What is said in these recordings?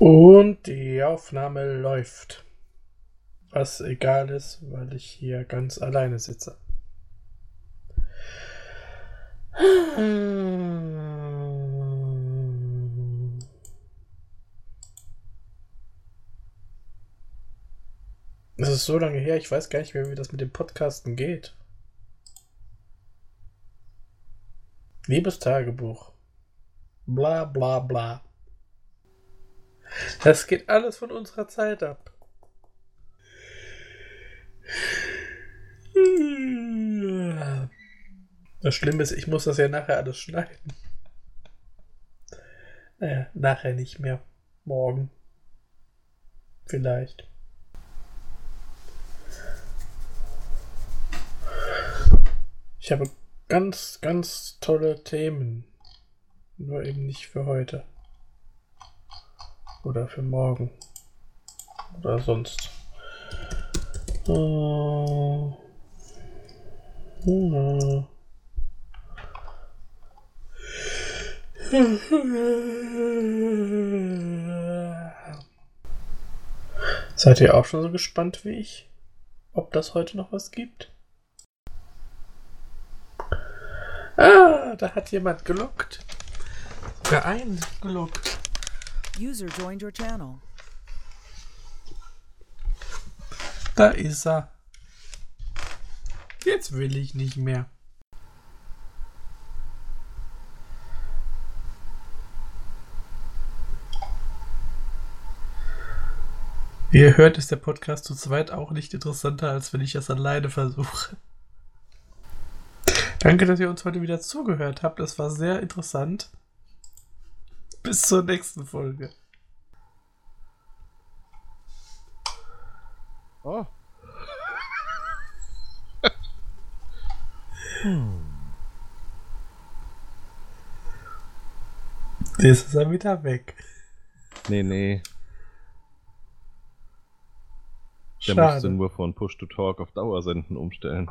Und die Aufnahme läuft. Was egal ist, weil ich hier ganz alleine sitze. Es ist so lange her, ich weiß gar nicht mehr, wie das mit dem Podcasten geht. Liebes Tagebuch. Bla bla bla. Das geht alles von unserer Zeit ab. Das Schlimme ist, ich muss das ja nachher alles schneiden. Naja, nachher nicht mehr. Morgen. Vielleicht. Ich habe ganz, ganz tolle Themen. Nur eben nicht für heute. Oder für morgen. Oder sonst. Uh, uh. Seid ihr auch schon so gespannt wie ich? Ob das heute noch was gibt? Ah, da hat jemand gelockt. Sogar einen gelockt. User joined your channel. Da ist er. Jetzt will ich nicht mehr. Wie ihr hört, ist der Podcast zu zweit auch nicht interessanter, als wenn ich es alleine versuche. Danke, dass ihr uns heute wieder zugehört habt. Das war sehr interessant. Bis zur nächsten Folge. Oh. hm. Jetzt ist er wieder weg. Nee, nee. Der Schade. musste nur von Push to Talk auf Dauersenden umstellen.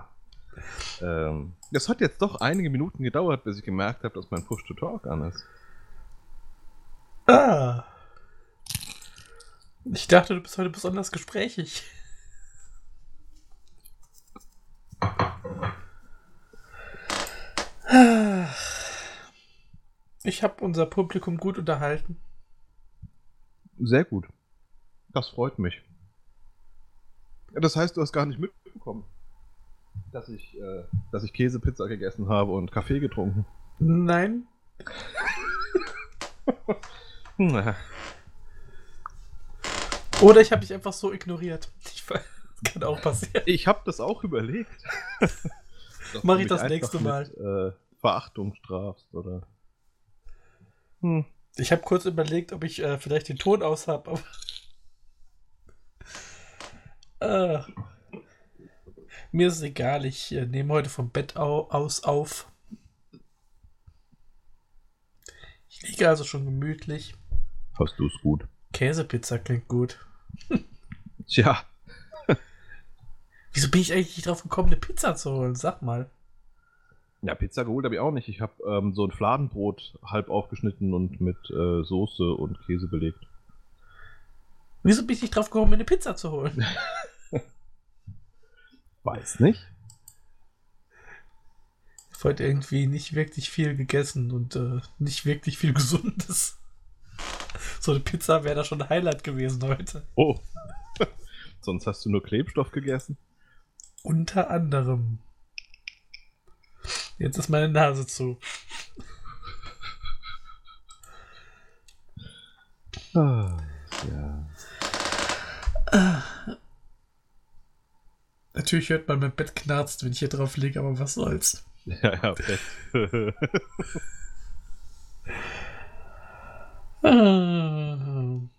Ähm, das hat jetzt doch einige Minuten gedauert, bis ich gemerkt habe, dass mein Push to Talk an ist. Ah. Ich dachte, du bist heute besonders gesprächig. Ich habe unser Publikum gut unterhalten. Sehr gut. Das freut mich. Das heißt, du hast gar nicht mitbekommen, dass ich, äh, dass ich Käsepizza gegessen habe und Kaffee getrunken. Nein, Na, oder ich habe dich einfach so ignoriert. Ich weiß, kann auch passieren. Ich habe das auch überlegt. Mach ich das nächste Mal. Mit, äh, Verachtung strafst, oder? Hm. Ich habe kurz überlegt, ob ich äh, vielleicht den Ton aus habe, aber. Ah. Mir ist es egal, ich äh, nehme heute vom Bett au aus auf. Ich liege also schon gemütlich. Hast du es gut? Käsepizza klingt gut. Tja, Wieso bin ich eigentlich nicht drauf gekommen, eine Pizza zu holen? Sag mal. ja, Pizza geholt habe ich auch nicht. Ich habe ähm, so ein Fladenbrot halb aufgeschnitten und mit äh, Soße und Käse belegt. Wieso bin ich nicht drauf gekommen, mir eine Pizza zu holen? Weiß nicht. Ich habe heute irgendwie nicht wirklich viel gegessen und äh, nicht wirklich viel Gesundes. So eine Pizza wäre da schon ein Highlight gewesen heute. Oh. Sonst hast du nur Klebstoff gegessen. Unter anderem. Jetzt ist meine Nase zu. Ah, ja. Natürlich hört man, mein Bett knarzt, wenn ich hier drauf liege, aber was soll's. Ja, ja, Bett. Wir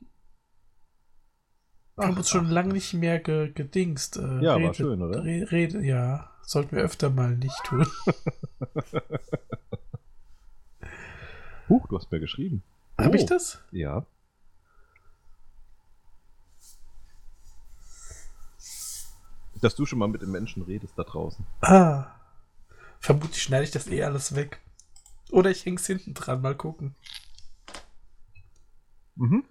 haben uns schon lange nicht mehr ge gedingst. Äh, Ja, war schön, oder? Re Rede, ja, sollten wir öfter mal nicht tun. Huch, du hast mir geschrieben. Habe ich Oh. das? Ja. Dass du schon mal mit den Menschen redest da draußen. Ah. Vermutlich schneide ich das eh alles weg. Oder ich häng's hinten dran, mal gucken. Mhm.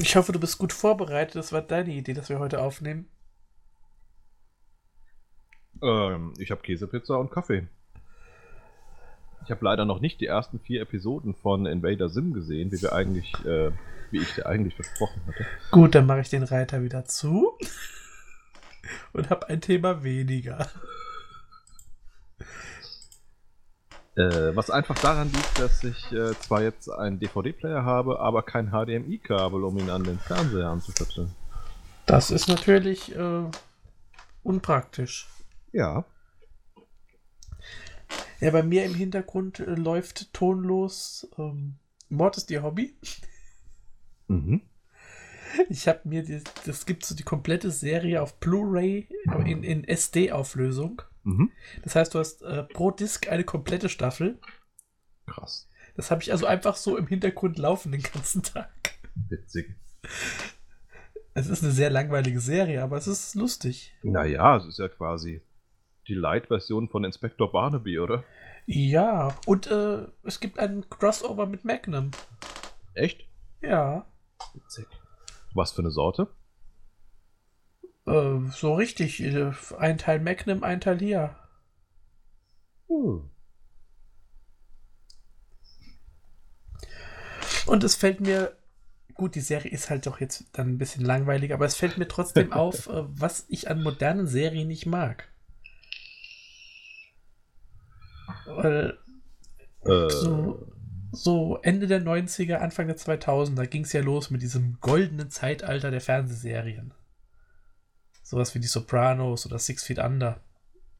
Ich hoffe, du bist gut vorbereitet. Das war deine Idee, dass wir heute aufnehmen. Ähm, ich habe Käsepizza und Kaffee. Ich habe leider noch nicht die ersten vier Episoden von Invader Sim gesehen, wie wir eigentlich, äh, wie ich dir eigentlich versprochen hatte. Gut, dann mache ich den Reiter wieder zu und habe ein Thema weniger. Äh, was einfach daran liegt, dass ich äh, zwar jetzt einen DVD-Player habe, aber kein HDMI-Kabel, um ihn an den Fernseher anzustöpseln. Das ist natürlich äh, unpraktisch. Ja. Ja, bei mir im Hintergrund äh, läuft tonlos ähm, Mord ist ihr Hobby. Mhm. Ich habe mir, die, das gibt so die komplette Serie auf Blu-ray in, in SD-Auflösung. Mhm. Das heißt, du hast äh, pro Disc eine komplette Staffel. Krass. Das habe ich also einfach so im Hintergrund laufen den ganzen Tag. Witzig. Es ist eine sehr langweilige Serie, aber es ist lustig. Naja, es ist ja quasi die Light-Version von Inspector Barnaby, oder? Ja, und äh, es gibt einen Crossover mit Magnum. Echt? Ja, Witzig. Was für eine Sorte? Äh, so richtig. Äh, ein Teil Magnum, ein Teil hier. Hm. Und es fällt mir, gut, die Serie ist halt doch jetzt dann ein bisschen langweilig, aber es fällt mir trotzdem auf, äh, was ich an modernen Serien nicht mag. Weil Äh, so, so Ende der 90er, Anfang der 2000er ging es ja los mit diesem goldenen Zeitalter der Fernsehserien. Sowas wie die Sopranos oder Six Feet Under.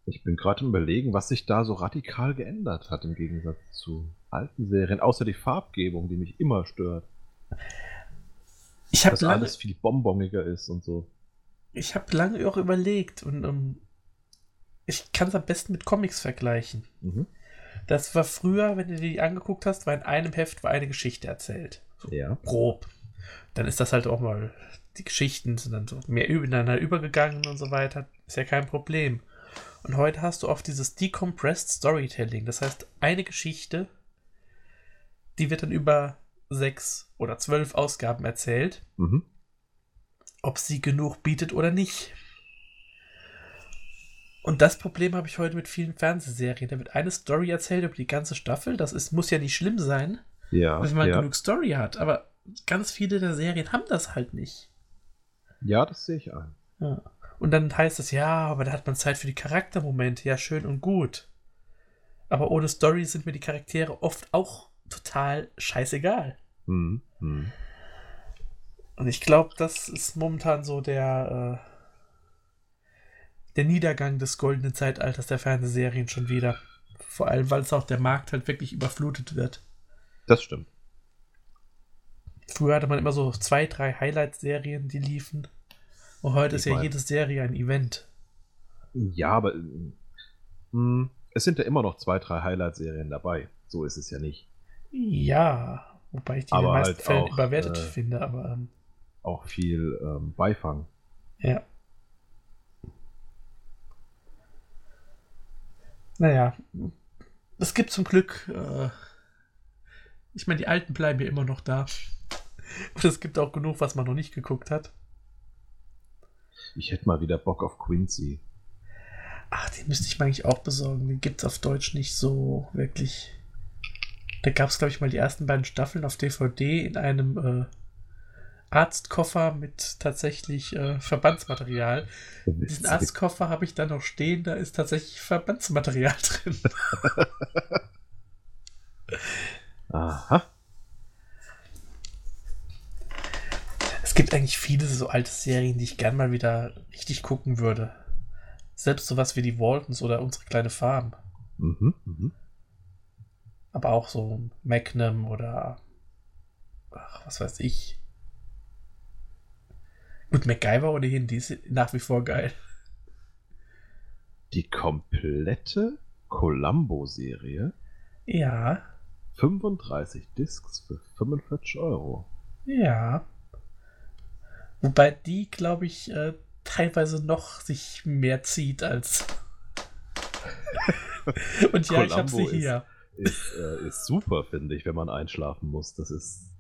Ich bin gerade im Überlegen, was sich da so radikal geändert hat im Gegensatz zu alten Serien, außer die Farbgebung, die mich immer stört. Ich habe Dass lange, alles viel bonboniger ist und so. ich hab lange auch überlegt und ähm, ich kann es am besten mit Comics vergleichen. Mhm. Das war früher, wenn du die angeguckt hast, war in einem Heft war eine Geschichte erzählt. So Ja. grob. Dann ist das halt auch mal, die Geschichten sind dann so mehr übereinander übergegangen und so weiter. Ist ja kein Problem. Und heute hast du oft dieses Decompressed Storytelling. Das heißt, eine Geschichte, die wird dann über sechs oder zwölf Ausgaben erzählt, Mhm. ob sie genug bietet oder nicht. Und das Problem habe ich heute mit vielen Fernsehserien. Da wird eine Story erzählt über die ganze Staffel. Das ist, muss ja nicht schlimm sein, Ja, wenn man ja. genug Story hat. Aber ganz viele der Serien haben das halt nicht. Ja, das sehe ich ein. Ja. Und dann heißt es, ja, aber da hat man Zeit für die Charaktermomente. Ja, schön und gut. Aber ohne Story sind mir die Charaktere oft auch total scheißegal. Mhm. Mhm. Und ich glaube, das ist momentan so der, äh, der Niedergang des goldenen Zeitalters der Fernsehserien schon wieder. Vor allem, weil es auch der Markt halt wirklich überflutet wird. Das stimmt. Früher hatte man immer so zwei, drei Highlight-Serien, die liefen. Und heute Ich ist ja mein- jede Serie ein Event. Ja, aber mh, es sind ja immer noch zwei, drei Highlight-Serien dabei. So ist es ja nicht. Ja, wobei ich die in den Aber meisten halt Fällen auch, überwertet äh, finde, aber ähm, Auch viel ähm, Beifang. ja. Naja, es gibt zum Glück, äh, ich meine, die Alten bleiben ja immer noch da. Und es gibt auch genug, was man noch nicht geguckt hat. Ich hätte mal wieder Bock auf Quincy. Ach, den müsste ich mir eigentlich auch besorgen. Den gibt es auf Deutsch nicht so wirklich. Da gab es, glaube ich, mal die ersten beiden Staffeln auf DVD in einem äh, Arztkoffer mit tatsächlich äh, Verbandsmaterial. Diesen Witzig. Arztkoffer habe ich da noch stehen, da ist tatsächlich Verbandsmaterial drin. Aha. Gibt eigentlich viele so alte Serien, die ich gern mal wieder richtig gucken würde. Selbst sowas wie die Waltons oder unsere kleine Farm. Mhm. Mhm. Aber auch so Magnum oder ach, was weiß ich. Gut, MacGyver ohnehin, die ist nach wie vor geil. Die komplette Columbo-Serie. Ja, 35 Discs für 45 Euro. ja. Wobei die, glaube ich, äh, teilweise noch sich mehr zieht als. Und ja, ich habe sie Columbo ist- hier. Ist, äh, ist super, finde ich, wenn man einschlafen muss. Das ist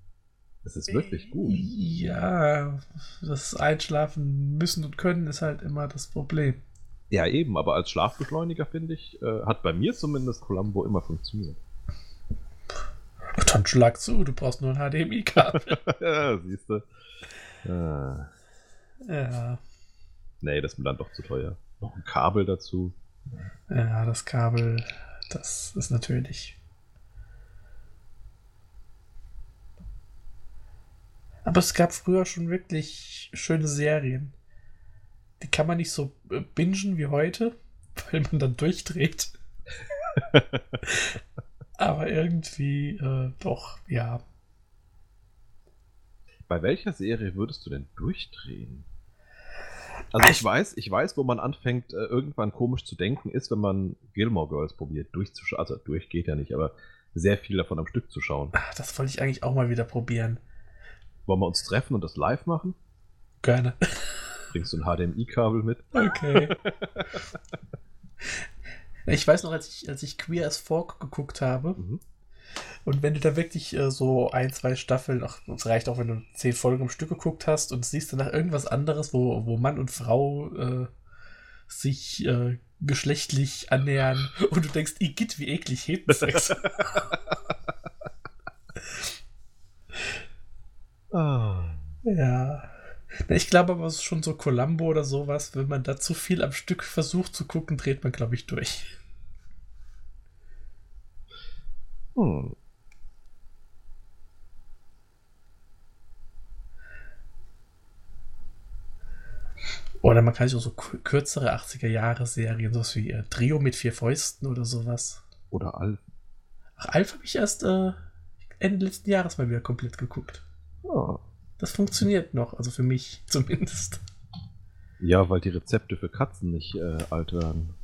Das ist wirklich gut. Ja, das Einschlafen müssen und können ist halt immer das Problem. Ja, eben, aber als Schlafbeschleuniger, finde ich, äh, hat bei mir zumindest Columbo immer funktioniert. Dann schlag zu, du brauchst nur ein HDMI-Kabel. ja, siehst du. Ah, ja, nee, das ist mir dann doch zu teuer. Noch ein Kabel dazu. ja, das Kabel, das ist natürlich. Aber es gab früher schon wirklich schöne Serien. Die kann man nicht so äh, bingen wie heute, weil man dann durchdreht. Aber irgendwie äh, doch, ja. Bei welcher Serie würdest du denn durchdrehen? Also ich weiß, ich weiß, wo man anfängt, äh, irgendwann komisch zu denken, ist, wenn man Gilmore Girls probiert, durchzuschauen. Also durch geht ja nicht, aber sehr viel davon am Stück zu schauen. Ach, Das wollte ich eigentlich auch mal wieder probieren. Wollen wir uns treffen und das live machen? Gerne. Bringst du ein HDMI-Kabel mit? Okay. Ich weiß noch, als ich, als ich Queer as Folk geguckt habe, Mhm. Und wenn du da wirklich äh, so ein, zwei Staffeln, ach, es reicht auch, wenn du zehn Folgen am Stück geguckt hast und siehst danach irgendwas anderes, wo, wo Mann und Frau äh, sich äh, geschlechtlich annähern und du denkst, Igitt, wie eklig hebt Sex. Ah. ja. Ich glaube aber, es ist schon so Columbo oder sowas, wenn man da zu viel am Stück versucht zu gucken, dreht man, glaube ich, durch. Hm. Oder man kann sich auch so kü- kürzere 80er-Jahre-Serien, sowas wie äh, Trio mit vier Fäusten oder sowas. Oder Alf. Ach, Alf habe ich erst äh, Ende letzten Jahres mal wieder komplett geguckt. Ah. Das funktioniert noch, also für mich zumindest. Ja, weil die Rezepte für Katzen nicht äh, alt werden.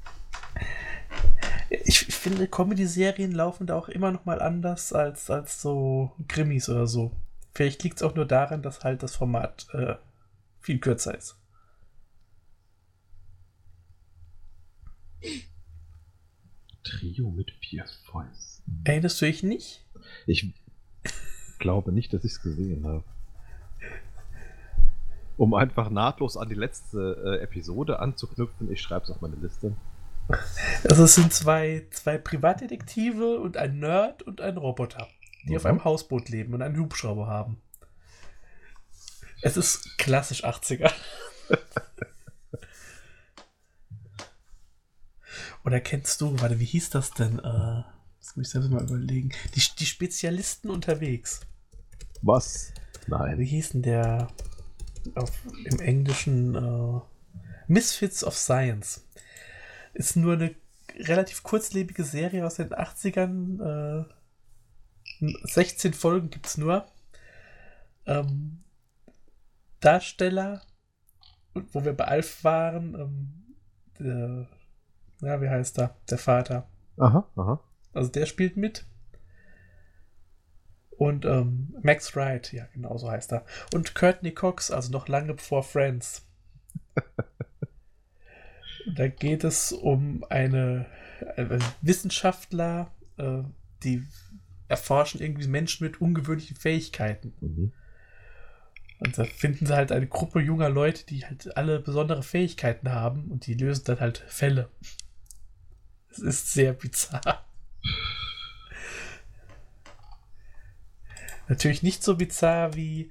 Ich, finde, Comedy-Serien laufen da auch immer noch mal anders als, als so Krimis oder so. Vielleicht liegt es auch nur daran, dass halt das Format äh, viel kürzer ist. Trio mit vier Fäusten. Erinnerst du dich nicht? Ich glaube nicht, dass ich es gesehen habe. Um einfach nahtlos an die letzte äh, Episode anzuknüpfen, ich schreibe es auf meine Liste. Also es sind zwei, zwei Privatdetektive und ein Nerd und ein Roboter, die auf Mhm. einem Hausboot leben und einen Hubschrauber haben. Es ist klassisch 80er. Oder kennst du, warte, wie hieß das denn? Äh, das muss ich selbst mal überlegen. Die, die Spezialisten unterwegs. Was? Wie Nein. hieß denn der auf, im Englischen äh, Misfits of Science? Ist nur eine relativ kurzlebige Serie aus den 80ern. Äh, 16 Folgen gibt es nur. Ähm, Darsteller, wo wir bei Alf waren, ähm, der, ja, wie heißt er? Der Vater. Aha, aha. Also der spielt mit. Und ähm, Max Wright, ja, genau so heißt er. Und Courtney Cox, also noch lange bevor Friends. da geht es um eine, eine Wissenschaftler, äh, die erforschen irgendwie Menschen mit ungewöhnlichen Fähigkeiten. Mhm. Und da finden sie halt eine Gruppe junger Leute, die halt alle besondere Fähigkeiten haben und die lösen dann halt Fälle. Es ist sehr bizarr. Natürlich nicht so bizarr wie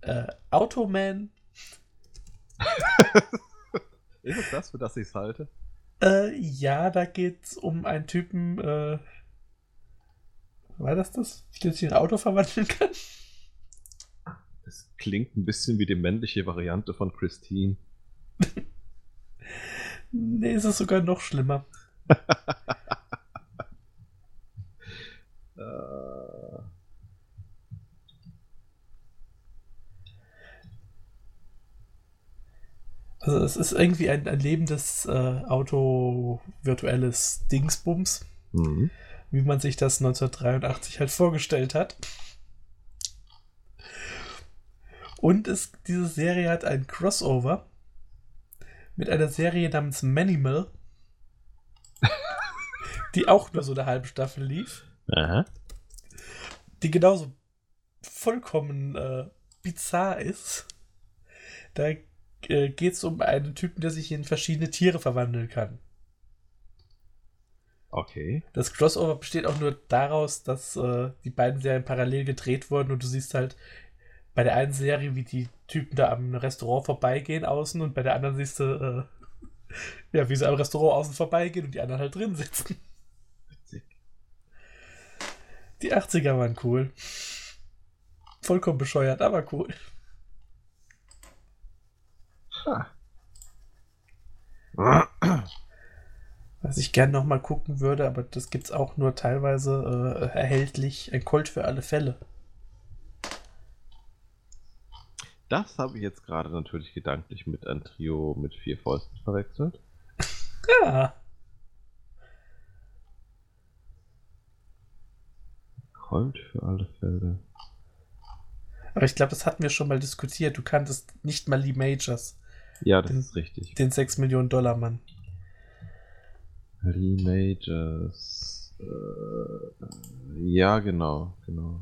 äh, Automan. Ist es das, für das ich es halte? Äh, ja, da geht es um einen Typen. Äh, war das das? Der sich in ein Auto verwandeln kann? Das klingt ein bisschen wie die männliche Variante von Christine. Nee, es ist sogar noch schlimmer. Also es ist irgendwie ein, ein lebendes äh, Auto, virtuelles Dingsbums, mhm. wie man sich das 1983 halt vorgestellt hat. Und es, diese Serie hat ein Crossover mit einer Serie namens Manimal, die auch nur so eine halbe Staffel lief, Aha. die genauso vollkommen äh, bizarr ist. Da äh, geht es um einen Typen, der sich in verschiedene Tiere verwandeln kann. Okay. Das Crossover besteht auch nur daraus, dass äh, die beiden Serien parallel gedreht wurden und du siehst halt bei der einen Serie, wie die Typen da am Restaurant vorbeigehen außen und bei der anderen siehst du, äh, ja, wie sie am Restaurant außen vorbeigehen und die anderen halt drin sitzen. Witzig. Die 80er waren cool. Vollkommen bescheuert, aber cool. Was ich gerne nochmal gucken würde, aber das gibt es auch nur teilweise äh, erhältlich. Ein Colt für alle Fälle. Das habe ich jetzt gerade natürlich gedanklich mit ein Trio mit vier Fäusten verwechselt. Ja. Colt für alle Fälle. Aber ich glaube, das hatten wir schon mal diskutiert. Du kanntest nicht mal Lee Majors, Ja, das Den- ist richtig. den 6 Millionen Dollar Mann. Lee Majors. Äh, ja, genau, genau.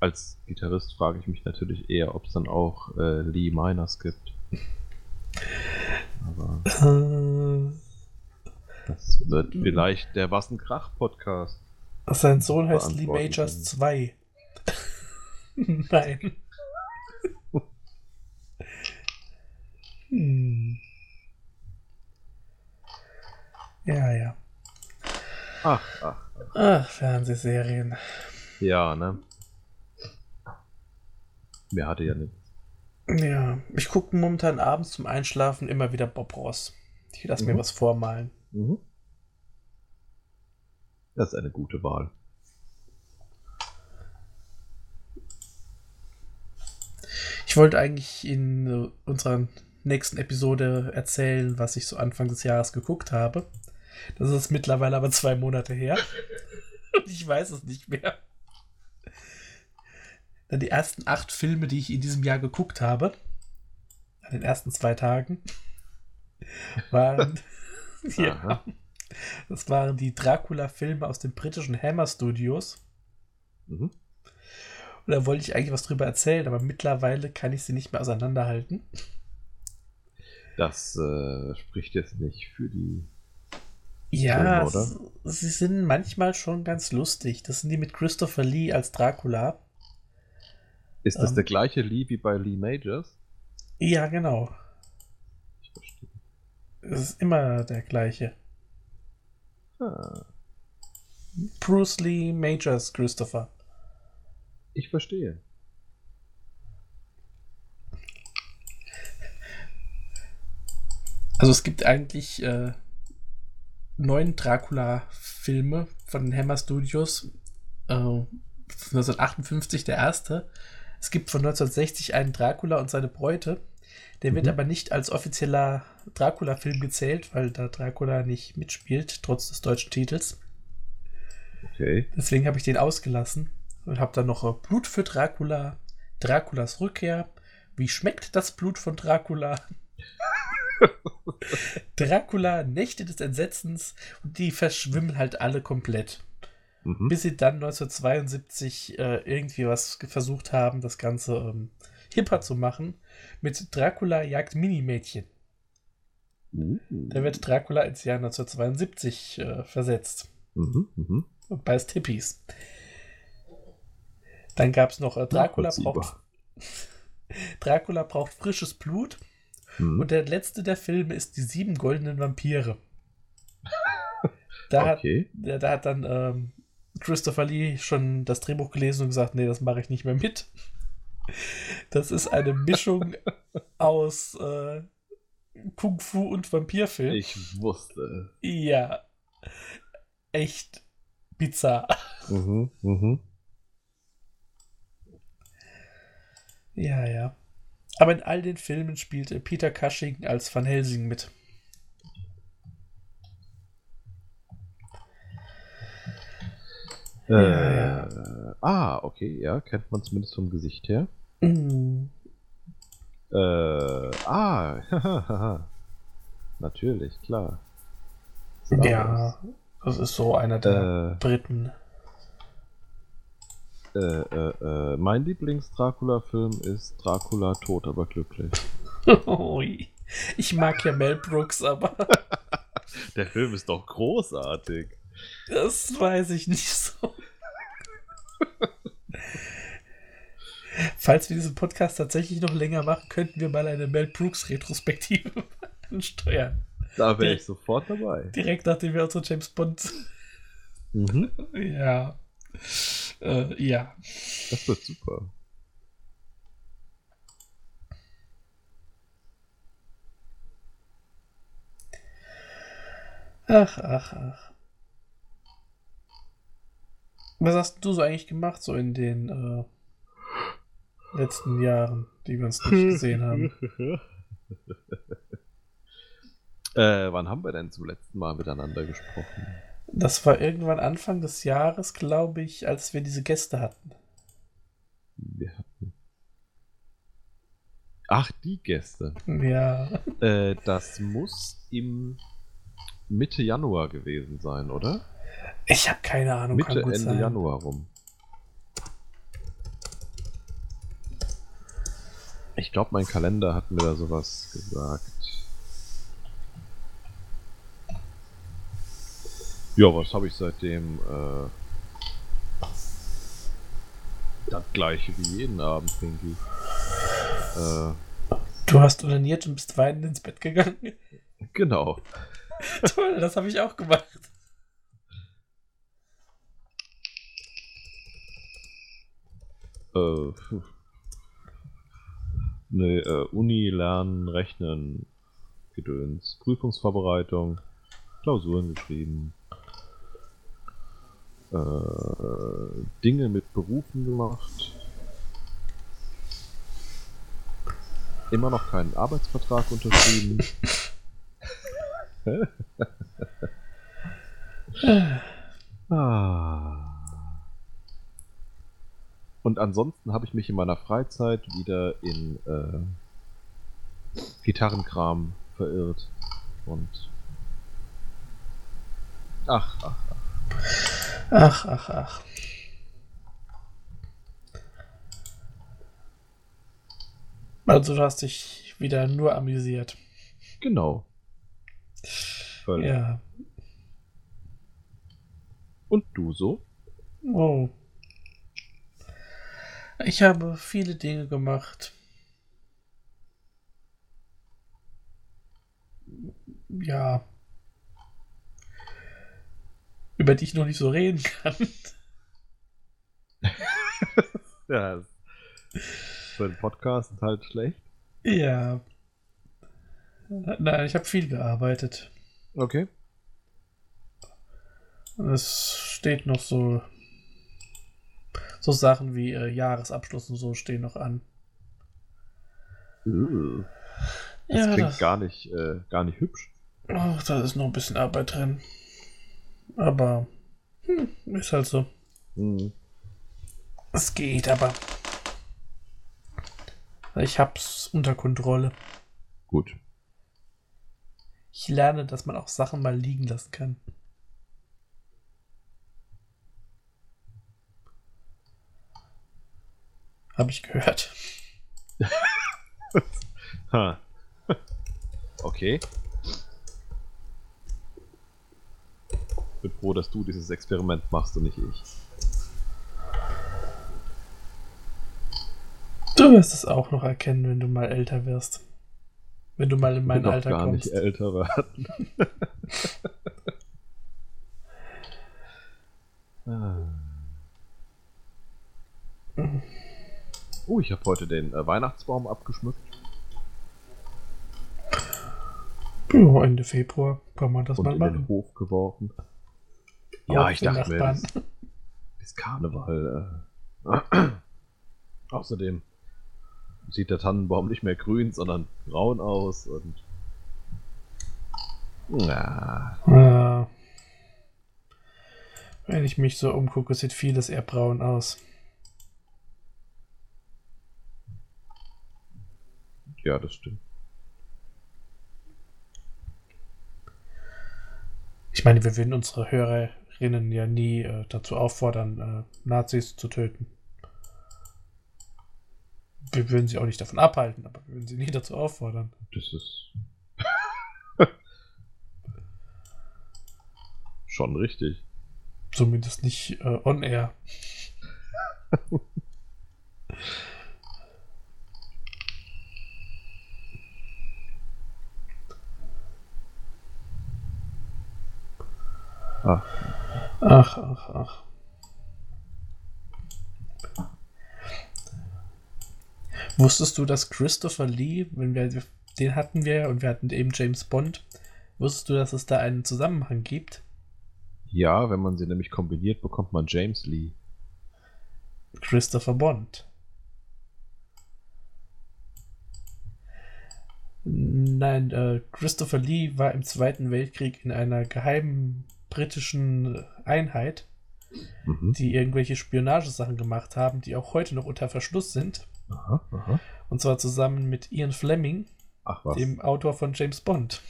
Als Gitarrist frage ich mich natürlich eher, ob es dann auch äh, Lee Miners gibt. Aber Äh, das wird vielleicht der Was ein Krach Podcast. sein Sohn heißt Lee Majors sein. 2. Nein. Hm. Ja, ja. Ach, ach. Ach, Fernsehserien. Ja, ne? Mir hatte ja nichts. Ja, ich gucke momentan abends zum Einschlafen immer wieder Bob Ross. Ich lasse mir Mhm. was vormalen. Mhm. Das ist eine gute Wahl. Ich wollte eigentlich in äh, unserer nächsten Episode erzählen, was ich so Anfang des Jahres geguckt habe. Das ist mittlerweile aber zwei Monate her. Und ich weiß es nicht mehr. Dann die ersten acht Filme, die ich in diesem Jahr geguckt habe, an den ersten zwei Tagen, waren, ja, das waren die Dracula-Filme aus den britischen Hammer Studios. Mhm. Und da wollte ich eigentlich was drüber erzählen, aber mittlerweile kann ich sie nicht mehr auseinanderhalten. Das äh, spricht jetzt nicht für die. Ja, Filme, oder? sie sind manchmal schon ganz lustig. Das sind die mit Christopher Lee als Dracula. Ist das Ähm. der gleiche Lee wie bei Lee Majors? Ja, genau. Ich verstehe. Es ist immer der gleiche. Ah, Bruce Lee Majors Christopher. ich verstehe. Also es gibt eigentlich äh, neun Dracula-Filme von den Hammer Studios. Äh, 1958 der erste. Es gibt von 1960 einen Dracula und seine Bräute. Der wird Mhm. aber nicht als offizieller Dracula-Film gezählt, weil da Dracula nicht mitspielt, trotz des deutschen Titels. Okay. Deswegen habe ich den ausgelassen und habe dann noch äh, Blut für Dracula, Draculas Rückkehr, wie schmeckt das Blut von Dracula? Dracula, Nächte des Entsetzens und die verschwimmen halt alle komplett. Mhm. Bis sie dann 1972 äh, irgendwie was versucht haben, das Ganze ähm, hipper zu machen. Mit Dracula jagt Minimädchen. Uh. Da wird Dracula ins Jahr 1972 äh, versetzt. Mhm. Mhm. und beißt Hippies. Dann gab es noch äh, Dracula braucht, Dracula braucht frisches Blut. Mhm. Und der letzte der Filme ist die sieben goldenen Vampire. Da, okay. hat, da, da hat dann ähm, Christopher Lee schon das Drehbuch gelesen und gesagt, nee, das mache ich nicht mehr mit. Das ist eine Mischung aus äh, Kung Fu und Vampirfilm. Ich wusste. Ja. Echt bizarr. Mhm. Mhm. Ja, ja. Aber in all den Filmen spielte Peter Cushing als Van Helsing mit. Äh, Ja, Ah, okay, ja, kennt man zumindest vom Gesicht her. Mm. Äh, ah, natürlich, klar. Ja, das ist so einer der Äh, Briten. Äh, äh, äh, mein Lieblings-Dracula-Film ist Dracula tot, aber glücklich. Ich mag ja Mel Brooks, aber Der Film ist doch großartig. das weiß ich nicht so. Falls wir diesen Podcast tatsächlich noch länger machen, könnten wir mal eine Mel Brooks Retrospektive ansteuern. Da wäre ich sofort dabei. Direkt nachdem wir unsere James Bond. Mhm. Ja. Äh, ja. Das wird super. Ach, ach, ach. Was hast du so eigentlich gemacht, so in den äh, letzten Jahren, die wir uns nicht gesehen haben? Äh, wann haben wir denn zum letzten Mal miteinander gesprochen? Das war irgendwann Anfang des Jahres, glaube ich, als wir diese Gäste hatten. Wir hatten. Ach, die Gäste. Ja. Äh, das muss im Mitte Januar gewesen sein, oder? Ich habe keine Ahnung. Mitte, Ende sein. Januar rum. Ich glaube, mein Kalender hat mir da sowas gesagt. Ja, was habe ich seitdem? Äh, das gleiche wie jeden Abend, Pinky. Äh, Du hast onaniert und bist weinend ins Bett gegangen. genau. Toll, das habe ich auch gemacht. Äh, ne, äh, Uni, Lernen, Rechnen, Gedöns, Prüfungsvorbereitung, Klausuren geschrieben, äh, Dinge mit Berufen gemacht. Immer noch keinen Arbeitsvertrag unterschrieben. ah. Und ansonsten habe ich mich in meiner Freizeit wieder in äh, Gitarrenkram verirrt. Und. Ach, ach, ach. Ach, ach. Also du hast dich wieder nur amüsiert. Genau. Völlig. Ja. Und du so? Oh. Ich habe viele Dinge gemacht. Ja. Über die ich noch nicht so reden kann. Ja. Für den Podcast ist halt schlecht. Ja. Nein, ich habe viel gearbeitet. Okay. Es steht noch so. So Sachen wie äh, Jahresabschluss und so stehen noch an. Uh, Das ja, klingt das, gar nicht, äh, gar nicht hübsch. oh, da ist noch ein bisschen Arbeit drin. Aber hm, ist halt so. Mhm. Es geht, aber ich hab's unter Kontrolle. Gut. Ich lerne, dass man auch Sachen mal liegen lassen kann. Habe ich gehört. Ha. Okay. Bin froh, dass du dieses Experiment machst und nicht ich. Du wirst es auch noch erkennen, wenn du mal älter wirst. Wenn du mal in mein Bin doch Alter gar kommst. nicht älter werden. Ah. oh, ich habe heute den äh, Weihnachtsbaum abgeschmückt Ja, Ende Februar kann man das und mal in den machen. Hof geworfen. Ja, ich dachte mir, das ist Karneval. Äh. Außerdem sieht der Tannenbaum nicht mehr grün, sondern braun aus und. Na, Ja. Wenn ich mich so umgucke, sieht vieles eher braun aus. ja, das stimmt. Ich meine, wir würden unsere Hörerinnen ja nie äh, dazu auffordern, äh, Nazis zu töten. Wir würden sie auch nicht davon abhalten, aber wir würden sie nicht dazu auffordern. Das ist. Schon richtig. Zumindest nicht äh, on air. Ah, Ach, ach, ach. Wusstest du, dass Christopher Lee, wenn wir den hatten wir und wir hatten eben James Bond, wusstest du, dass es da einen Zusammenhang gibt? ja, wenn man sie nämlich kombiniert, bekommt man James Lee. Christopher Bond. Nein, äh, Christopher Lee war im Zweiten Weltkrieg in einer geheimen britischen Einheit, Mhm. die irgendwelche Spionagesachen gemacht haben, die auch heute noch unter Verschluss sind. Aha, aha. Und zwar zusammen mit Ian Fleming, Ach dem Autor von James Bond.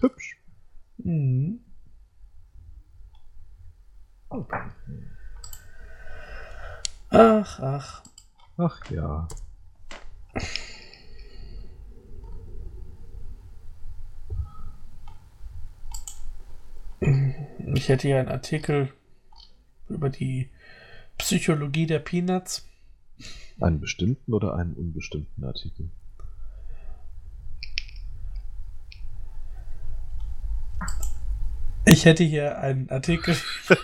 Hübsch. Mhm. Ach, ach. Ach ja. Ich hätte hier einen Artikel über die Psychologie der Peanuts. Einen bestimmten oder einen unbestimmten Artikel? Ich hätte hier einen Artikel.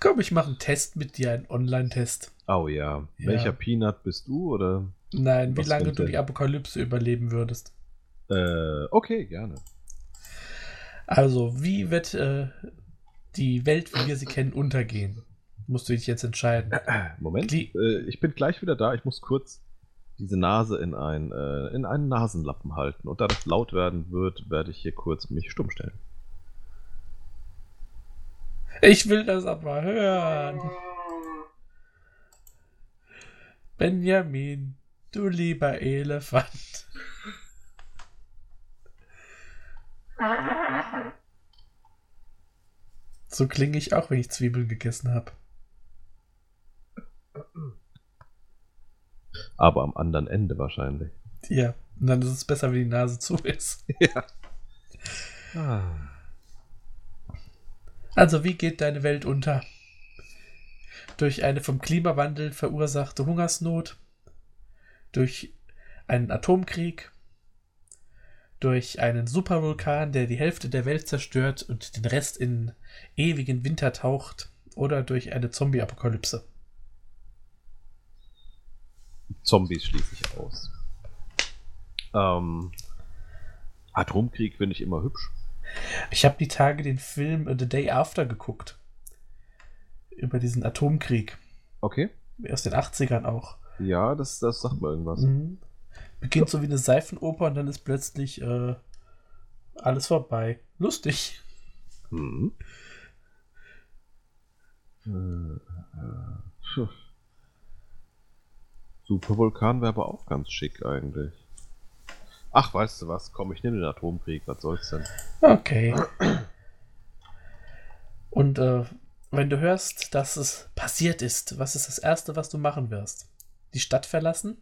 Komm, ich mache einen Test mit dir, einen Online-Test. Oh ja. Ja. Welcher Peanut bist du oder? Nein, wie lange du denn? die Apokalypse überleben würdest. Äh, okay, gerne. Also, wie wird äh, die Welt, wie wir sie kennen, untergehen? Musst du dich jetzt entscheiden. Moment. Die- Äh, ich bin gleich wieder da. Ich muss kurz diese Nase in, ein, äh, in einen Nasenlappen halten. Und da das laut werden wird, werde ich hier kurz mich stumm stellen. Ich will das aber hören. Benjamin, du lieber Elefant. So klinge ich auch, wenn ich Zwiebeln gegessen habe. Aber am anderen Ende wahrscheinlich. Ja, und dann ist es besser, wenn die Nase zu ist. Ah. Also, wie geht deine Welt unter? Durch eine vom Klimawandel verursachte Hungersnot? Durch einen Atomkrieg? Durch einen Supervulkan, der die Hälfte der Welt zerstört und den Rest in ewigen Winter taucht? Oder durch eine Zombie-Apokalypse? Zombies schließe ich aus. Ähm, Atomkrieg finde ich immer hübsch. Ich habe die Tage den Film The Day After geguckt. Über diesen Atomkrieg. Okay. Aus den 80ern auch. Ja, das, das sagt mir irgendwas. Mhm. Beginnt so wie eine Seifenoper und dann ist plötzlich äh, alles vorbei. Lustig. Mhm. Äh, äh. Supervulkan wäre aber auch ganz schick eigentlich. Ach, weißt du was? Komm, ich nehme den Atomkrieg. Was soll's denn? Okay. Und äh, wenn du hörst, dass es passiert ist, was ist das Erste, was du machen wirst? Die Stadt verlassen?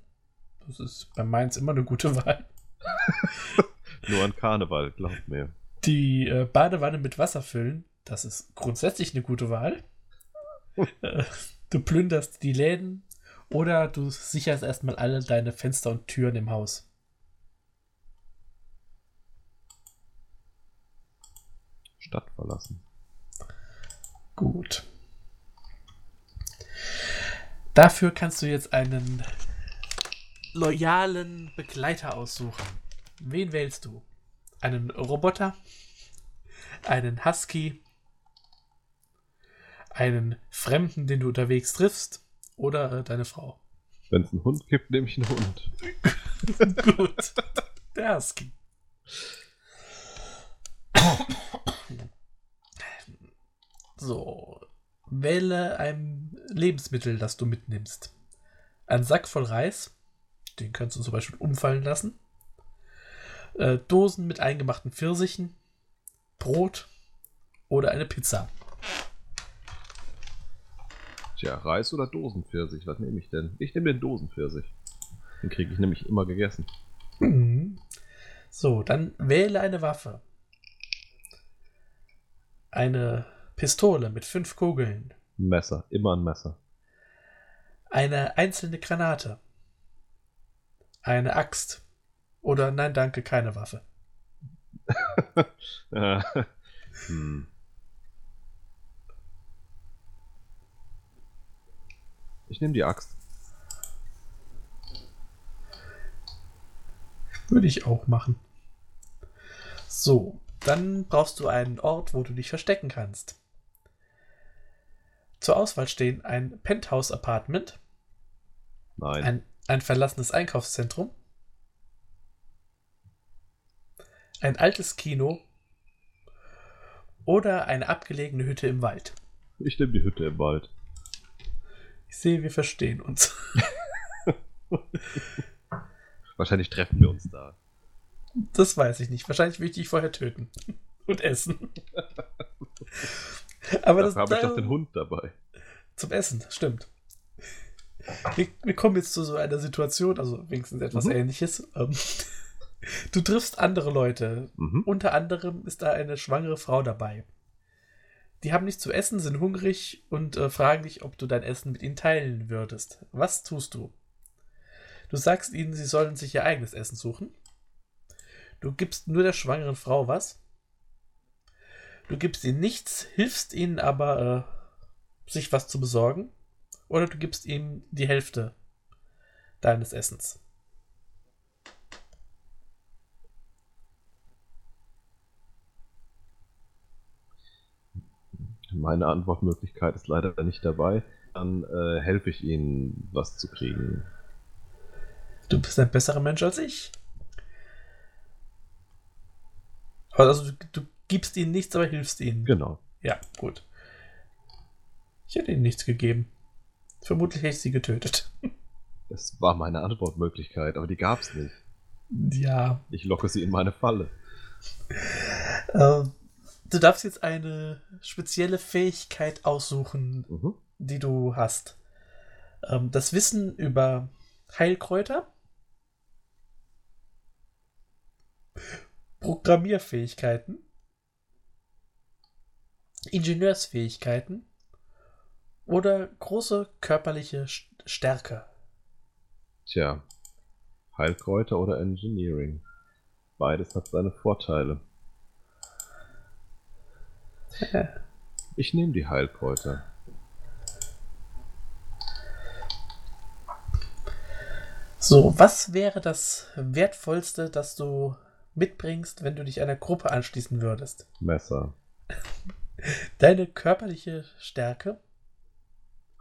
Das ist bei Mainz immer eine gute Wahl. Nur an Karneval, glaub mir. Die äh, Badewanne mit Wasser füllen? Das ist grundsätzlich eine gute Wahl. äh, du plünderst die Läden oder du sicherst erstmal alle deine Fenster und Türen im Haus. Stadt verlassen. Gut. Dafür kannst du jetzt einen loyalen Begleiter aussuchen. Wen wählst du? Einen Roboter? Einen Husky? Einen Fremden, den du unterwegs triffst? Oder äh, deine Frau? Wenn es einen Hund gibt, nehme ich einen Hund. Gut. Der Husky. So. Wähle ein Lebensmittel, das du mitnimmst. Ein Sack voll Reis. Den kannst du zum Beispiel umfallen lassen. Äh, Dosen mit eingemachten Pfirsichen. Brot. Oder eine Pizza. Tja, Reis oder Dosenpfirsich? Was nehme ich denn? Ich nehme den Dosenpfirsich. Den kriege ich nämlich immer gegessen. Mhm. So, dann wähle eine Waffe. Eine Pistole mit fünf Kugeln. Ein Messer, immer ein Messer. Eine einzelne Granate. Eine Axt. Oder nein, danke, keine Waffe. Äh, hm. Ich nehme die Axt. Würde ich auch machen. So, dann brauchst du einen Ort, wo du dich verstecken kannst. Zur Auswahl stehen ein Penthouse-Apartment, Nein. ein, ein verlassenes Einkaufszentrum, ein altes Kino oder eine abgelegene Hütte im Wald. Ich nehme die Hütte im Wald. Ich sehe, wir verstehen uns. Wahrscheinlich treffen wir uns da. Das weiß ich nicht. Wahrscheinlich will ich dich vorher töten und essen. Aber das Dafür habe ich doch den Hund dabei. Zum Essen, stimmt. Wir, wir kommen jetzt zu so einer Situation, also wenigstens etwas Mhm. ähnliches. Ähm, du triffst andere Leute. Mhm. Unter anderem ist da eine schwangere Frau dabei. Die haben nichts zu essen, sind hungrig und äh, fragen dich, ob du dein Essen mit ihnen teilen würdest. Was tust du? Du sagst ihnen, sie sollen sich ihr eigenes Essen suchen. Du gibst nur der schwangeren Frau was. Du gibst ihnen nichts, hilfst ihnen aber, äh, sich was zu besorgen. Oder du gibst ihm die Hälfte deines Essens. Meine Antwortmöglichkeit ist leider nicht dabei. Dann äh, helfe ich ihnen, was zu kriegen. Du bist ein besserer Mensch als ich. Aber Also du, du gibst ihnen nichts, aber hilfst ihnen. Genau. Ja, gut. Ich hätte ihnen nichts gegeben. Vermutlich hätte ich sie getötet. Das war meine Antwortmöglichkeit, aber die gab es nicht. Ja. Ich locke sie in meine Falle. Ähm, du darfst jetzt eine spezielle Fähigkeit aussuchen, Mhm. die du hast. Ähm, das Wissen über Heilkräuter, Programmierfähigkeiten, Ingenieursfähigkeiten oder große körperliche St- Stärke. Tja, Heilkräuter oder Engineering. Beides hat seine Vorteile. Ich nehme die Heilkräuter. So, was wäre das Wertvollste, das du mitbringst, wenn du dich einer Gruppe anschließen würdest? Messer. Deine körperliche Stärke,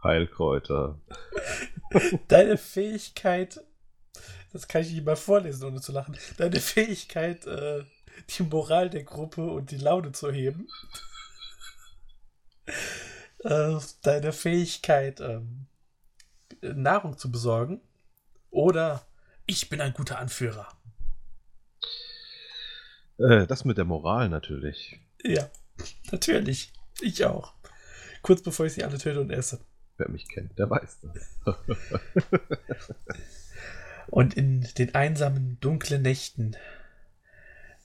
Heilkräuter. deine Fähigkeit, das kann ich nicht mal vorlesen, ohne zu lachen, deine Fähigkeit, äh, die Moral der Gruppe und die Laune zu heben. äh, deine Fähigkeit, ähm, Nahrung zu besorgen. Oder ich bin ein guter Anführer. Äh, das mit der Moral natürlich. Ja, natürlich. Ich auch. Kurz bevor ich sie alle töte und esse. Wer mich kennt, der weiß das. Und in den einsamen, dunklen Nächten,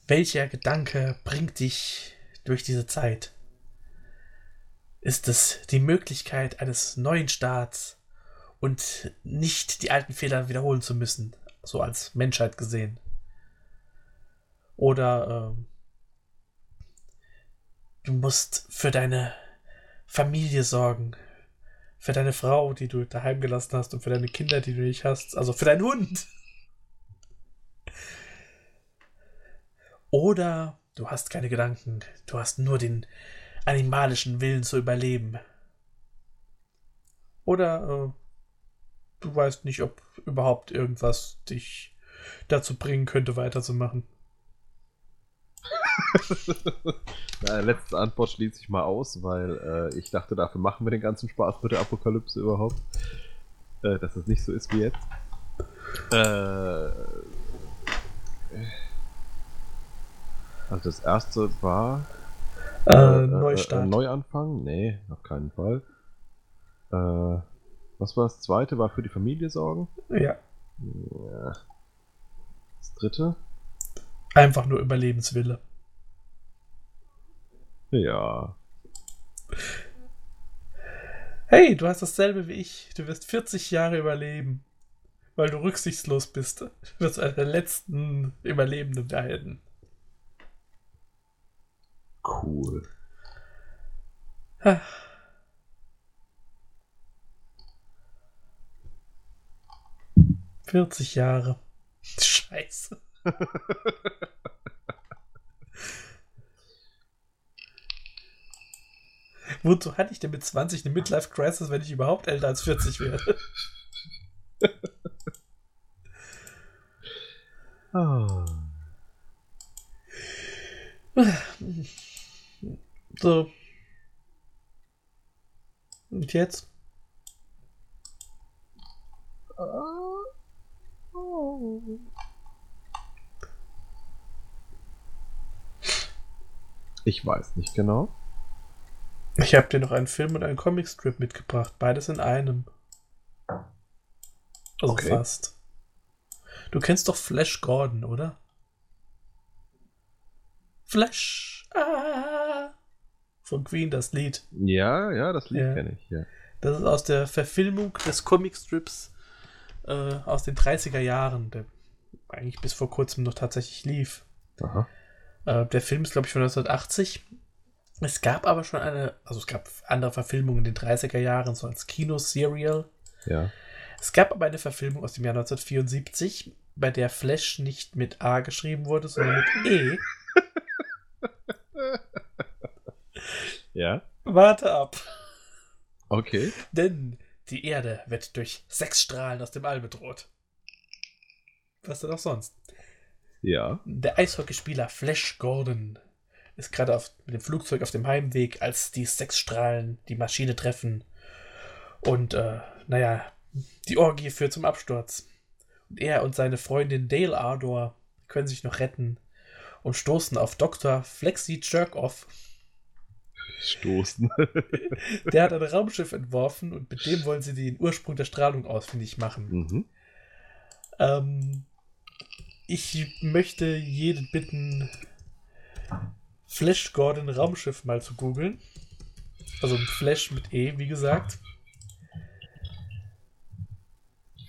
welcher Gedanke bringt dich durch diese Zeit? Ist es die Möglichkeit eines neuen Starts und nicht die alten Fehler wiederholen zu müssen, so als Menschheit gesehen? Oder ähm, du musst für deine Familie sorgen, für deine Frau, die du daheim gelassen hast und für deine Kinder, die du nicht hast, also für deinen Hund. Oder du hast keine Gedanken, du hast nur den animalischen Willen zu überleben. Oder äh, du weißt nicht, ob überhaupt irgendwas dich dazu bringen könnte, weiterzumachen. Na, letzte Antwort schließe ich mal aus, weil äh, ich dachte, dafür machen wir den ganzen Spaß mit der Apokalypse überhaupt. Äh, dass es nicht so ist wie jetzt. Äh, also das erste war Äh, äh, Neustart. Äh, Neuanfang? Nee, auf keinen Fall. Äh, was war das zweite? War für die Familie sorgen? Ja. Ja. Das dritte? Einfach nur Überlebenswille. Ja. Hey, du hast dasselbe wie ich. Du wirst 40 Jahre überleben. Weil du rücksichtslos bist. Du wirst einer der letzten Überlebenden werden. Cool. Ha. Vierzig Jahre. Scheiße. Wozu hatte ich denn mit 20 eine Midlife Crisis, wenn ich überhaupt älter als 40 wäre? Ah. So. Und jetzt? Ich weiß nicht genau. Ich habe dir noch einen Film und einen Comicstrip mitgebracht. Beides in einem. Also Okay. fast. Du kennst doch Flash Gordon, oder? Flash. Ah. Von Queen das Lied. Ja, ja, das Lied Ja. kenne ich, ja. Das ist aus der Verfilmung des Comicstrips äh, aus den 30er Jahren, der eigentlich bis vor kurzem noch tatsächlich lief. Aha. Äh, der Film ist, glaube ich, von 1980. Es gab aber schon eine, also es gab andere Verfilmungen in den 30er Jahren, so als Kinoserial. Ja. Es gab aber eine Verfilmung aus dem Jahr 1974, bei der Flash nicht mit A geschrieben wurde, sondern mit E. Ja. Warte ab. Okay. Denn die Erde wird durch Sexstrahlen aus dem All bedroht. Was denn auch sonst? Ja. Der Eishockeyspieler Flash Gordon ist gerade auf- mit dem Flugzeug auf dem Heimweg, als die Sexstrahlen die Maschine treffen. Und, äh, naja, die Orgie führt zum Absturz. Und er und seine Freundin Dale Ardor können sich noch retten und stoßen auf Dr. Flexi Jerkoff. Stoßen. Der hat ein Raumschiff entworfen und mit dem wollen sie den Ursprung der Strahlung ausfindig machen. mhm. Ähm, ich möchte jeden bitten, Flash Gordon Raumschiff mal zu googeln. Also Flash mit E, wie gesagt.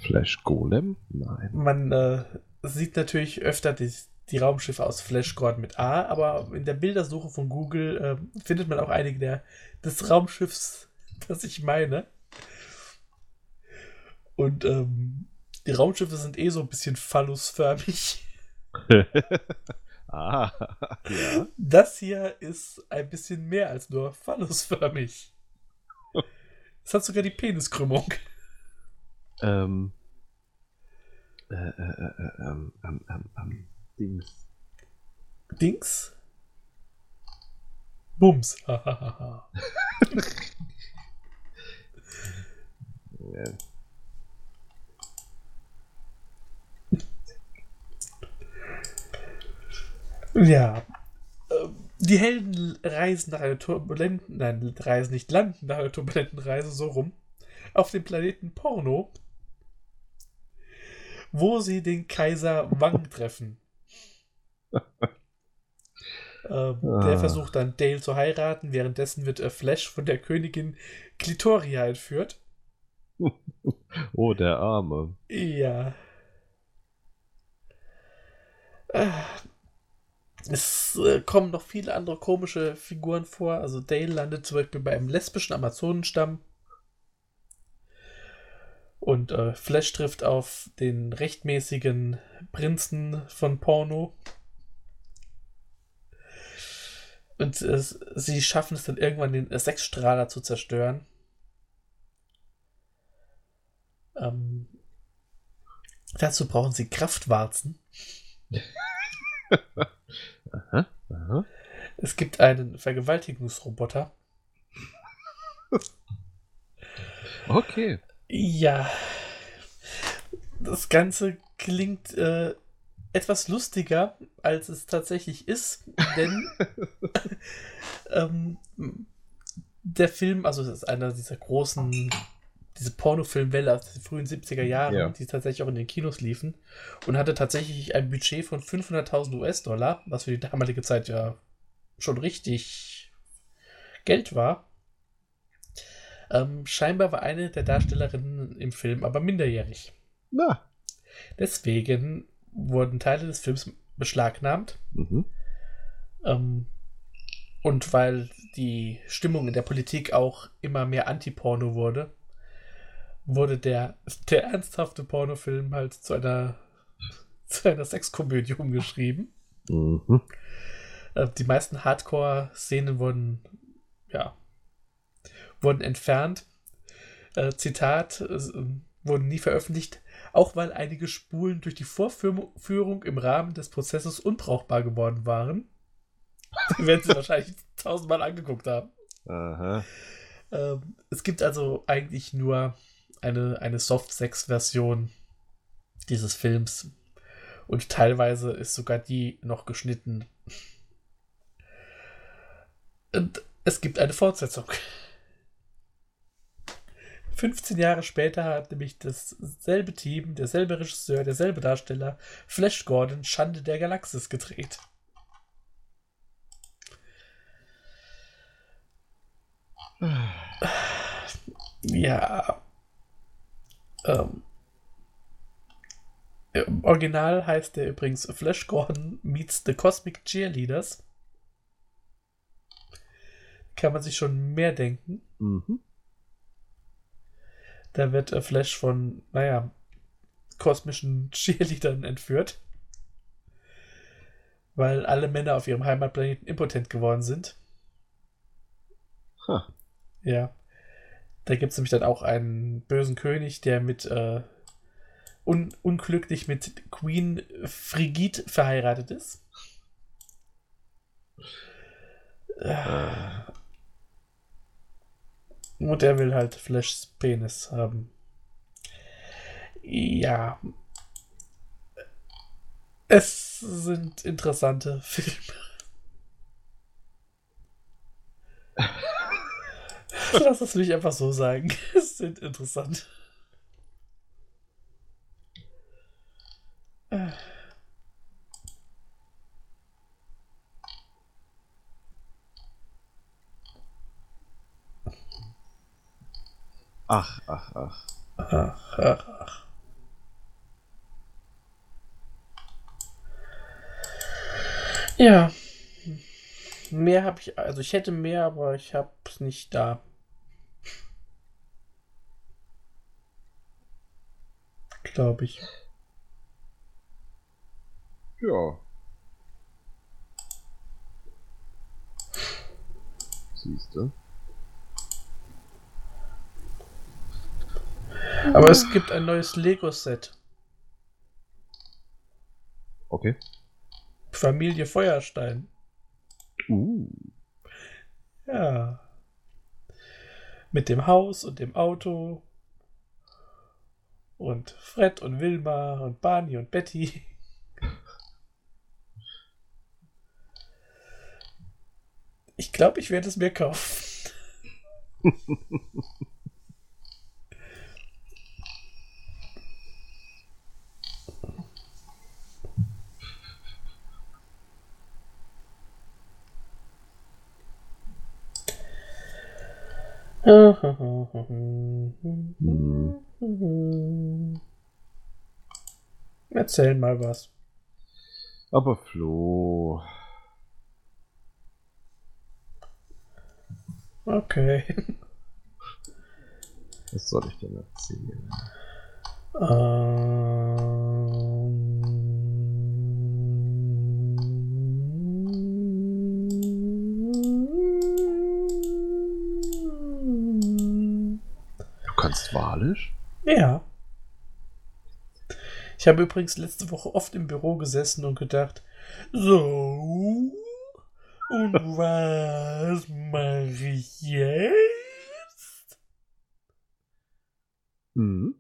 Flash Golem? Nein. Man äh, sieht natürlich öfter die, die Raumschiffe aus Flash Gordon mit A, aber in der Bildersuche von Google äh, findet man auch einige der, des Raumschiffs, das ich meine. Und ähm, die Raumschiffe sind eh so ein bisschen phallusförmig. ah, ja. Das hier ist ein bisschen mehr als nur phallusförmig. Es hat sogar die Peniskrümmung. Ähm. Äh, äh, äh, ähm, ähm, ähm, ähm, Dings. Dings. Bums. Hahaha. Ja. Ja. Ähm, Die Helden reisen nach einer turbulenten, nein, reisen nicht, landen nach einer turbulenten Reise so rum auf dem Planeten Porno, wo sie den Kaiser Wang treffen. ähm, Der Ah. versucht dann Dale zu heiraten, währenddessen wird äh, Flash von der Königin Clitoria entführt. Oh, der Arme. Ja. Es äh, kommen noch viele andere komische Figuren vor. Also Dale landet zum Beispiel bei einem lesbischen Amazonenstamm. Und äh, Flash trifft auf den rechtmäßigen Prinzen von Porno. Und äh, sie schaffen es dann irgendwann, den Sechsstrahler zu zerstören. Ähm, dazu brauchen sie Kraftwarzen. Aha, aha. Es gibt einen Vergewaltigungsroboter. Okay. Ja. Das Ganze klingt äh, etwas lustiger, als es tatsächlich ist, denn ähm, der Film, also das ist einer dieser großen, diese Pornofilmwelle aus den frühen 70er Jahren, Ja. die tatsächlich auch in den Kinos liefen und hatte tatsächlich ein Budget von 500.000 US-Dollar, was für die damalige Zeit ja schon richtig Geld war. Ähm, scheinbar war eine der Darstellerinnen im Film aber minderjährig. Na. Deswegen wurden Teile des Films beschlagnahmt. Mhm. Ähm, und weil die Stimmung in der Politik auch immer mehr Anti-Porno wurde, wurde der, der ernsthafte Pornofilm halt zu einer, zu einer Sexkomödie umgeschrieben. Mhm. Äh, die meisten Hardcore-Szenen wurden, ja, wurden entfernt. Äh, Zitat, äh, wurden nie veröffentlicht, auch weil einige Spulen durch die Vorführung im Rahmen des Prozesses unbrauchbar geworden waren. Die werden sie wahrscheinlich tausendmal angeguckt haben. Aha. Ähm, es gibt also eigentlich nur eine, eine Soft-Sex-Version dieses Films. Und teilweise ist sogar die noch geschnitten. Und es gibt eine Fortsetzung. 15 Jahre später hat nämlich dasselbe Team, derselbe Regisseur, derselbe Darsteller Flash Gordon Schande der Galaxis gedreht. Ja. Ähm. Im Original heißt der übrigens Flash Gordon meets the Cosmic Cheerleaders. Kann man sich schon mehr denken. Mhm. Da wird äh, Flash von, naja, kosmischen Cheerleadern entführt. Weil alle Männer auf ihrem Heimatplaneten impotent geworden sind. Ha. Ja. Da gibt es nämlich dann auch einen bösen König, der mit äh, un unglücklich mit Queen Frigid verheiratet ist. Äh, Und er will halt Flashs Penis haben. Ja. Es sind interessante Filme. Lass es mich einfach so sagen. Es sind interessant. ach, ach, ach. Ach, ach, ach. Ja. Mehr habe ich, also ich hätte mehr, aber ich habe es nicht da. Glaube ich. Ja. Siehst du? Aber es gibt ein neues Lego-Set. Okay. Familie Feuerstein. Uh. Ja. Mit dem Haus und dem Auto. Und Fred und Wilma und Barney und Betty. Ich glaube, ich werde es mir kaufen. Hm. Erzähl mal was. Aber Flo. Okay. Was soll ich denn erzählen? Ähm, Du kannst Walisch? Ja. Ich habe übrigens letzte Woche oft im Büro gesessen und gedacht, so, und was mache ich jetzt? Mhm.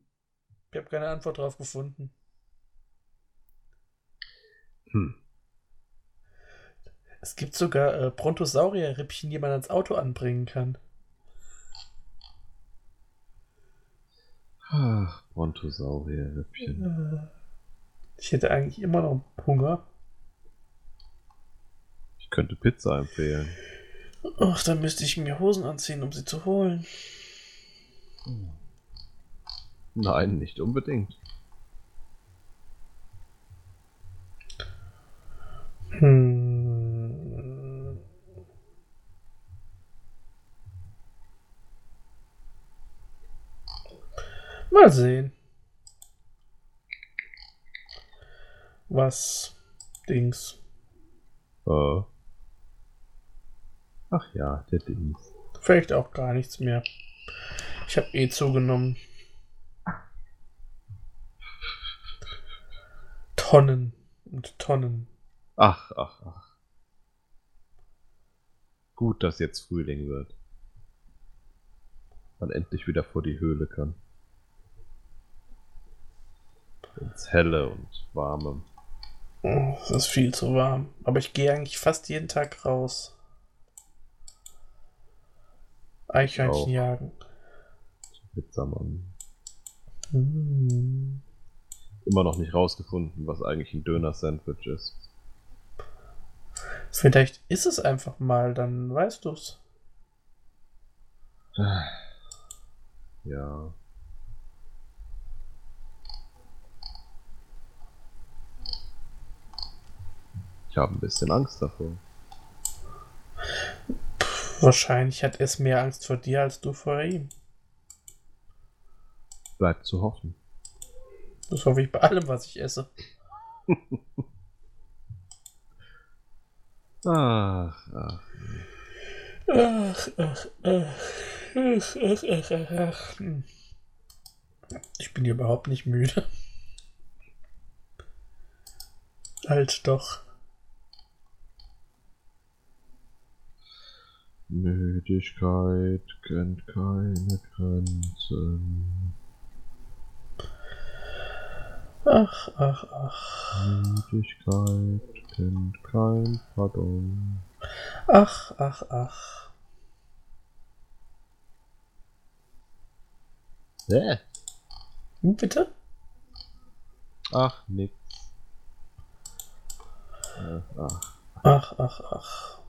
Ich habe keine Antwort drauf gefunden. Hm. Es gibt sogar äh, Brontosaurier-Rippchen, die man ans Auto anbringen kann. Ach, Brontosaurierhüppchen. Ich hätte eigentlich immer noch Hunger. Ich könnte Pizza empfehlen. Ach, dann müsste ich mir Hosen anziehen, um sie zu holen. Nein, nicht unbedingt. Hm. Mal sehen. Was Dings. Äh. Ach ja, der Dings. Vielleicht auch gar nichts mehr. Ich habe eh zugenommen. Tonnen und Tonnen. Ach, ach, ach. Gut, dass jetzt Frühling wird. Man endlich wieder vor die Höhle kann. Ins Helle und Warme. Oh, Es ist viel zu warm. Aber ich gehe eigentlich fast jeden Tag raus. Eichhörnchen Auch. jagen. Pizzamann. Hm. Immer noch nicht rausgefunden, was eigentlich ein Döner-Sandwich ist. Vielleicht ist es einfach mal, dann weißt du's. Ja. Habe ein bisschen Angst davor. Wahrscheinlich hat es mehr Angst vor dir als du vor ihm. Bleibt zu hoffen. Das hoffe ich bei allem, was ich esse. Ach, ach. Ach, ach, ach. Ach, ach, ach, ach, ach. Hm. Ich bin hier überhaupt nicht müde. Halt doch. Müdigkeit kennt keine Grenzen. Ach, ach, ach. Müdigkeit kennt kein Pardon. Ach, ach, ach. Hä? Hm, Bitte? Ach, nix. Äh, ach. Ach, ach, ach.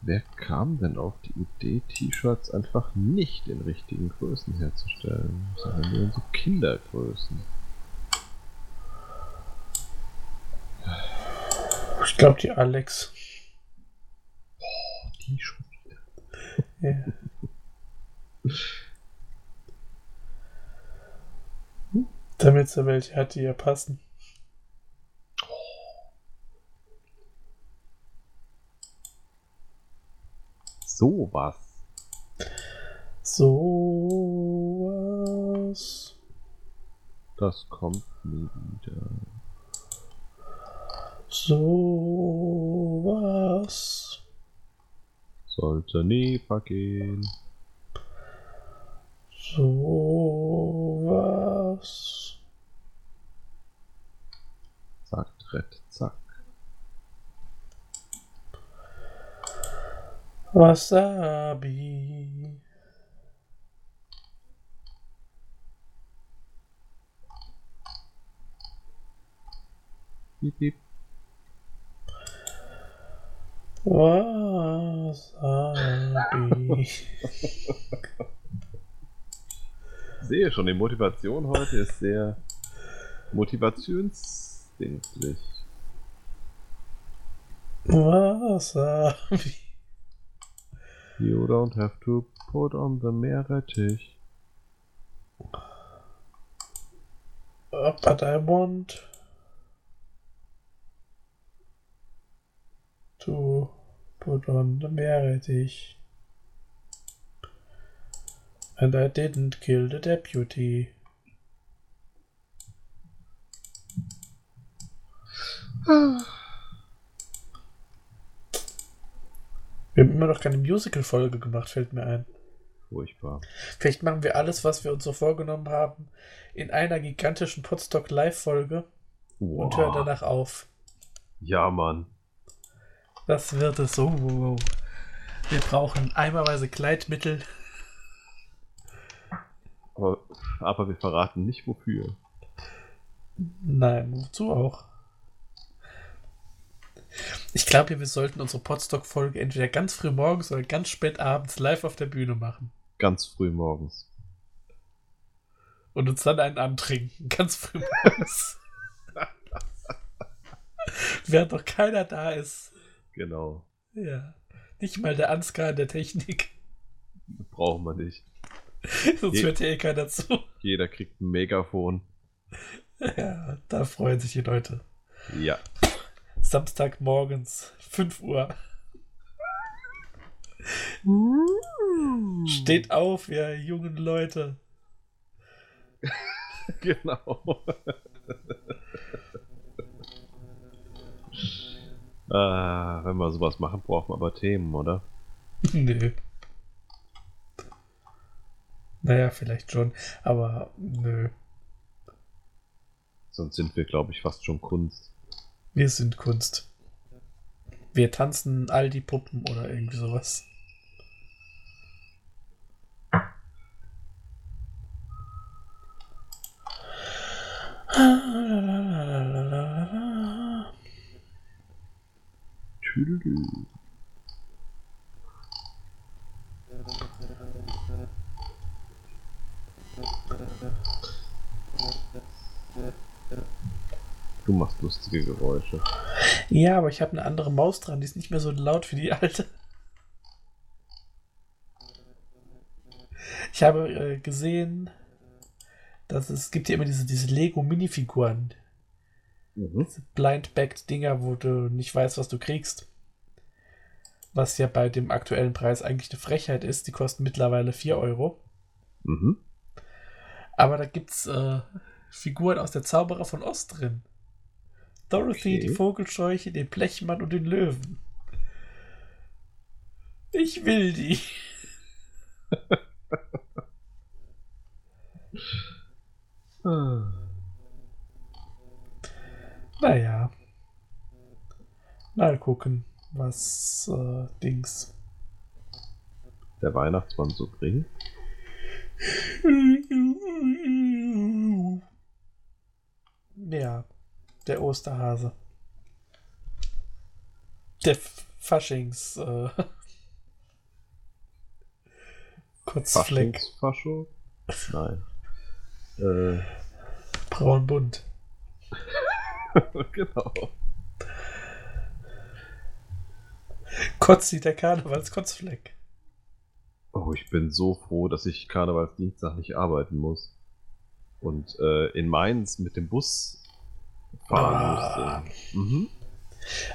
Wer kam denn auf die Idee, T-Shirts einfach nicht in richtigen Größen herzustellen, sondern nur in so Kindergrößen? Ich glaube, die Alex. Die schon wieder. Ja. Damit sie welche hat, die ihr passen. Sowas. So was. Das kommt nie wieder. So was. Sollte nie vergehen. So was. Sagt Red, zack. Wasabi. Piep, piep. Wasabi. Sehe schon, die Motivation heute ist sehr motivationsdienstlich. Wasabi. You don't have to put on the Meerrettich. Uh, But I want to put on the Meerrettich. And I didn't kill the deputy. Wir haben immer noch keine Musical-Folge gemacht, fällt mir ein. Furchtbar. Vielleicht machen wir alles, was wir uns so vorgenommen haben, in einer gigantischen Podstock Live-Folge und hören danach auf. Ja, Mann. Das wird es so. Wir brauchen eimerweise Kleidmittel. Aber, aber wir verraten nicht wofür. Nein, wozu auch? Ich glaube, wir sollten unsere Podstock-Folge entweder ganz früh morgens oder ganz spät abends live auf der Bühne machen. Ganz früh morgens. Und uns dann einen antrinken. Ganz früh morgens. Während noch keiner da ist. Genau. Ja. Nicht mal der Ansgar in der Technik. Brauchen wir nicht. Sonst Je- hört ja eh keiner zu. Jeder kriegt ein Megafon. Ja, da freuen sich die Leute. Ja. Samstagmorgens, 5 Uhr. Steht auf, ihr jungen Leute. Genau. ah, wenn wir sowas machen, brauchen wir aber Themen, oder? Nö. Naja, vielleicht schon, aber nö. Sonst sind wir, glaube ich, fast schon Kunst. Wir sind Kunst. Wir tanzen all die Puppen oder irgendwie sowas. Tüdelü. Du machst lustige Geräusche. Ja, aber ich habe eine andere Maus dran, die ist nicht mehr so laut wie die alte. Ich habe äh, gesehen, dass es gibt ja immer diese, diese Lego-Minifiguren, Mhm. diese Blind-Backed-Dinger, wo du nicht weißt, was du kriegst. Was ja bei dem aktuellen Preis eigentlich eine Frechheit ist. Die kosten mittlerweile 4 Euro. Mhm. Aber da gibt's äh, Figuren aus der Zauberer von Ost drin. Dorothy, Okay. die Vogelscheuche, den Blechmann und den Löwen. Ich will die. Ah. Naja. Mal gucken, was äh, Dings. Der Weihnachtsmann so bringt. Ja, der Osterhase. Der Faschings. Äh, Kurzfleck. Fascho? Nein. Äh, Braunbunt. genau. Kotzi, der Karnevalskotzfleck. Oh, ich bin so froh, dass ich Karnevalsdienstag nicht arbeiten muss. Und äh, in Mainz mit dem Bus fahren Ah. musste. Mhm.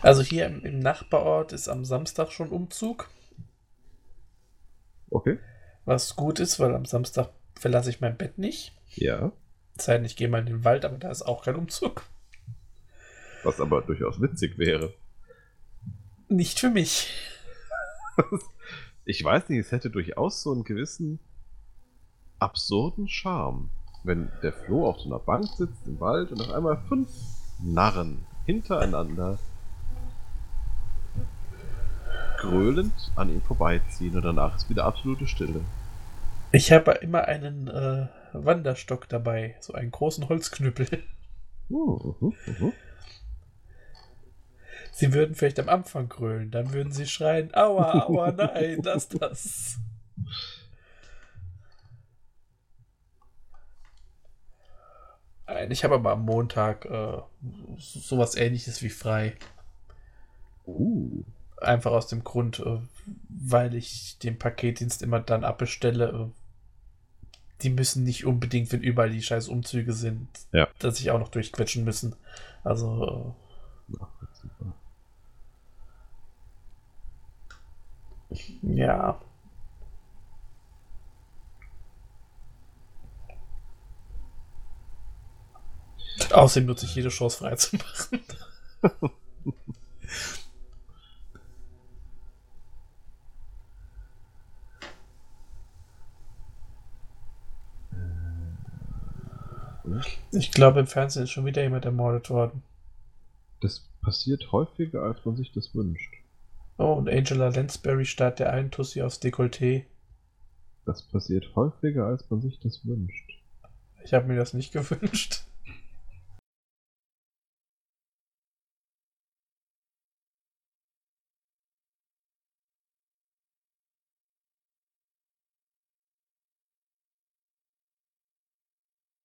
Also hier im, im Nachbarort ist am Samstag schon Umzug. Okay. Was gut ist, weil am Samstag verlasse ich mein Bett nicht. Ja. Es sei denn, ich gehe mal in den Wald, aber da ist auch kein Umzug. Was aber durchaus witzig wäre. Nicht für mich. Ich weiß nicht, es hätte durchaus so einen gewissen absurden Charme, wenn der Flo auf so einer Bank sitzt im Wald und auf einmal fünf Narren hintereinander gröhlend an ihm vorbeiziehen und danach ist wieder absolute Stille. Ich habe immer einen äh, Wanderstock dabei, so einen großen Holzknüppel. Hm, mhm, mhm. Sie würden vielleicht am Anfang grölen, dann würden sie schreien, aua, aua, nein, lass das. Ich habe aber am Montag äh, so- sowas ähnliches wie frei. Uh, Einfach aus dem Grund, äh, weil ich den Paketdienst immer dann abbestelle. Äh, die müssen nicht unbedingt, wenn überall die scheiß Umzüge sind, Ja. dass ich auch noch durchquetschen müssen. Also, nachvollziehbar. äh, ja. Außerdem nutze ich jede Chance frei zu machen. Ich glaube, im Fernsehen ist schon wieder jemand ermordet worden. Das passiert häufiger, als man sich das wünscht. Oh, und Angela Lansbury starrt der einen Tussi aufs Dekolleté. Das passiert häufiger, als man sich das wünscht. Ich habe mir das nicht gewünscht.